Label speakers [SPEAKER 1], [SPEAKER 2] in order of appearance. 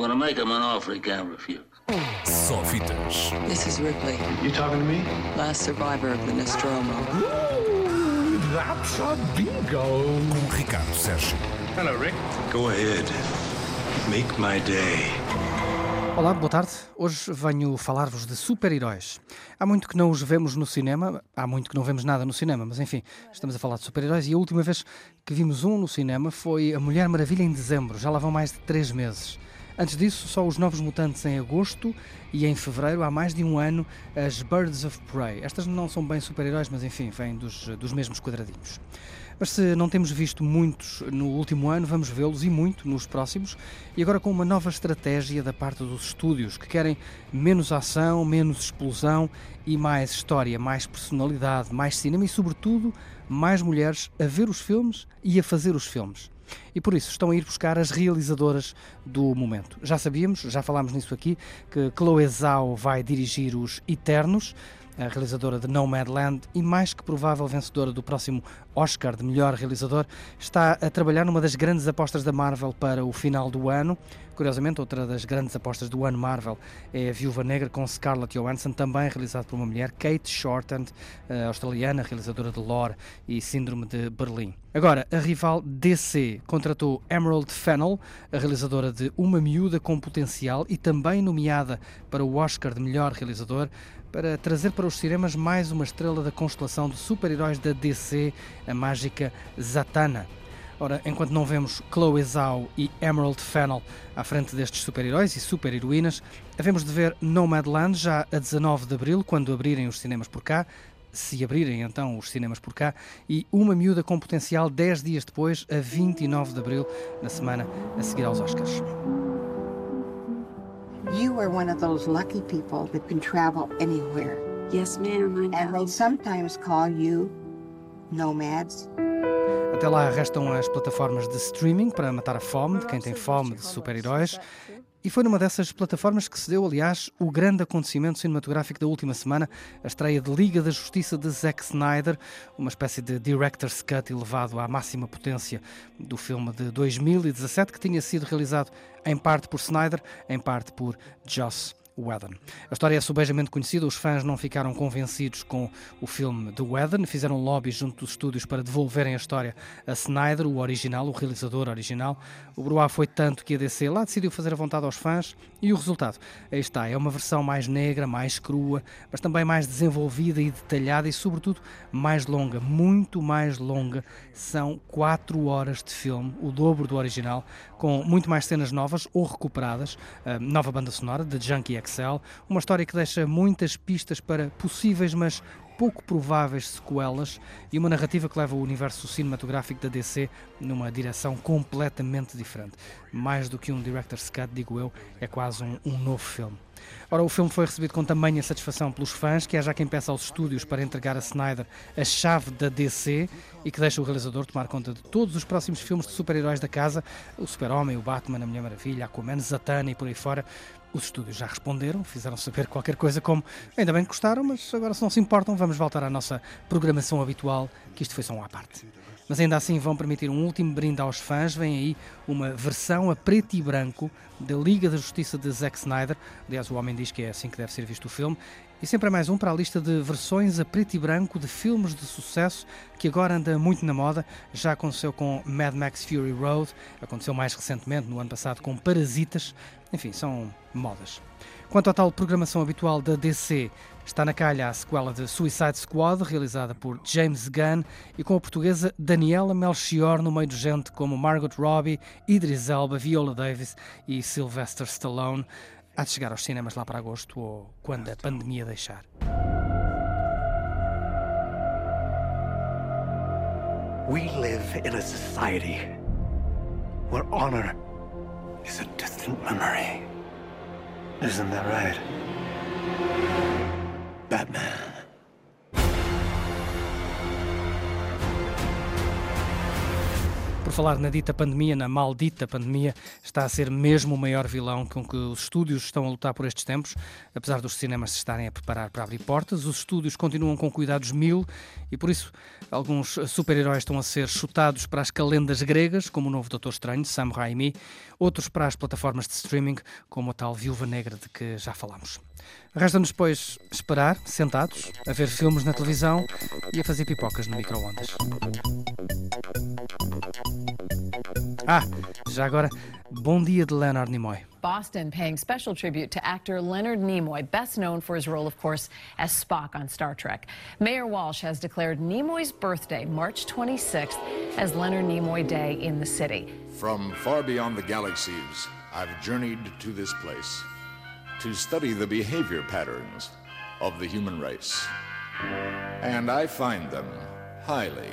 [SPEAKER 1] gonna make him an offer he can't refuse.
[SPEAKER 2] Só fitas.
[SPEAKER 3] This is Ripley,
[SPEAKER 4] You talking to me?
[SPEAKER 3] last survivor of the Nostromo.
[SPEAKER 5] That's a bingo.
[SPEAKER 2] Com Ricardo Sérgio.
[SPEAKER 4] Hello, Rick.
[SPEAKER 6] Go ahead. Make my day.
[SPEAKER 7] Olá, boa tarde. Hoje venho falar-vos de super-heróis. Há muito que não os vemos no cinema, há muito que não vemos nada no cinema, mas enfim, estamos a falar de super-heróis e a última vez que vimos um no cinema foi A Mulher Maravilha em dezembro, já lá vão mais de três meses. Antes disso, só os Novos Mutantes em agosto e em fevereiro, há mais de um ano, as Birds of Prey. Estas não são bem super-heróis, mas enfim, vêm dos, dos mesmos quadradinhos. Mas se não temos visto muitos no último ano, vamos vê-los e muito nos próximos, e agora com uma nova estratégia da parte dos estúdios, que querem menos ação, menos explosão e mais história, mais personalidade, mais cinema e, sobretudo, mais mulheres a ver os filmes e a fazer os filmes. E por isso estão a ir buscar as realizadoras do momento. Já sabíamos, já falámos nisso aqui, que Chloe Zhao vai dirigir os Eternos, a realizadora de Nomadland e mais que provável vencedora do próximo Oscar de melhor realizador, está a trabalhar numa das grandes apostas da Marvel para o final do ano. Curiosamente, outra das grandes apostas do ano Marvel é a Viúva Negra com Scarlett Johansson, também realizado por uma mulher, Kate Shortland, australiana, realizadora de Lore e Síndrome de Berlim. Agora, a rival DC contratou Emerald Fennell, a realizadora de Uma Miúda com Potencial e também nomeada para o Oscar de melhor realizador, para trazer para os cinemas mais uma estrela da constelação de super-heróis da DC, a mágica Zatanna. Ora, enquanto não vemos Chloe Zhao e Emerald Fennell à frente destes super-heróis e super-heroínas, havemos de ver Nomadland já a 19 de abril, quando abrirem os cinemas por cá, se abrirem então os cinemas por cá, e Uma Miúda com Potencial 10 dias depois, a 29 de abril, na semana a seguir aos Oscars.
[SPEAKER 8] You are one of those lucky people that can travel anywhere.
[SPEAKER 9] Yes, ma'am, I
[SPEAKER 8] And they sometimes call you nomads.
[SPEAKER 7] Até lá restam as plataformas de streaming para matar a fome de quem tem fome de super-heróis. E foi numa dessas plataformas que se deu, aliás, o grande acontecimento cinematográfico da última semana, a estreia de Liga da Justiça de Zack Snyder, uma espécie de director's cut elevado à máxima potência do filme de 2017, que tinha sido realizado em parte por Snyder, em parte por Joss Whedon. A história é subejamente conhecida, os fãs não ficaram convencidos com o filme de Whedon, fizeram lobby junto dos estúdios para devolverem a história a Snyder, o original, o realizador original. O Bruá foi tanto que a DC lá decidiu fazer a vontade aos fãs e o resultado, aí está, é uma versão mais negra, mais crua, mas também mais desenvolvida e detalhada e, sobretudo, mais longa, muito mais longa. São 4 horas de filme, o dobro do original, com muito mais cenas novas ou recuperadas, nova banda sonora de Junkie XL, uma história que deixa muitas pistas para possíveis, mas pouco prováveis sequelas e uma narrativa que leva o universo cinematográfico da DC numa direção completamente diferente. Mais do que um director's cut, digo eu, é quase um, um novo filme. Ora, o filme foi recebido com tamanha satisfação pelos fãs, que há já quem peça aos estúdios para entregar a Snyder a chave da DC e que deixa o realizador tomar conta de todos os próximos filmes de super-heróis da casa, o Super-Homem, o Batman, a Mulher Maravilha, Aquaman, Zatanna e por aí fora. Os estúdios já responderam, fizeram saber qualquer coisa como ainda bem que gostaram, mas agora se não se importam, vamos voltar à nossa programação habitual, que isto foi só uma à parte. Mas ainda assim vão permitir um último brinde aos fãs. Vem aí uma versão a preto e branco da Liga da Justiça de Zack Snyder. Aliás, o homem diz que é assim que deve ser visto o filme. E sempre é mais um para a lista de versões a preto e branco de filmes de sucesso que agora anda muito na moda. Já aconteceu com Mad Max Fury Road, aconteceu mais recentemente, no ano passado, com Parasitas. Enfim, são modas. Quanto à tal programação habitual da DC, está na calha a sequela de Suicide Squad, realizada por James Gunn, e com a portuguesa Daniela Melchior no meio de gente como Margot Robbie, Idris Elba, Viola Davis e Sylvester Stallone. Há de chegar aos cinemas lá para agosto ou quando a pandemia deixar.
[SPEAKER 10] We live in a society where honor is a distant memory. Isn't that right? Batman.
[SPEAKER 7] Por falar na dita pandemia, na maldita pandemia, está a ser mesmo o maior vilão com que os estúdios estão a lutar por estes tempos. Apesar dos cinemas se estarem a preparar para abrir portas, os estúdios continuam com cuidados mil e por isso alguns super-heróis estão a ser chutados para as calendas gregas, como o novo Doutor Estranho, Sam Raimi, outros para as plataformas de streaming, como a tal Viúva Negra de que já falámos. Resta-nos, pois, esperar, sentados, a ver filmes na televisão e a fazer pipocas no micro-ondas. Ah, já agora, bom dia de Leonard Nimoy.
[SPEAKER 4] Boston paying special tribute to actor Leonard Nimoy, best known for his role, of course, as Spock on Star Trek. Mayor Walsh has declared Nimoy's birthday, March 26th, as Leonard Nimoy Day in the city.
[SPEAKER 9] From far beyond the galaxies, I've journeyed to this place to study the behavior patterns of the human race. And I find them highly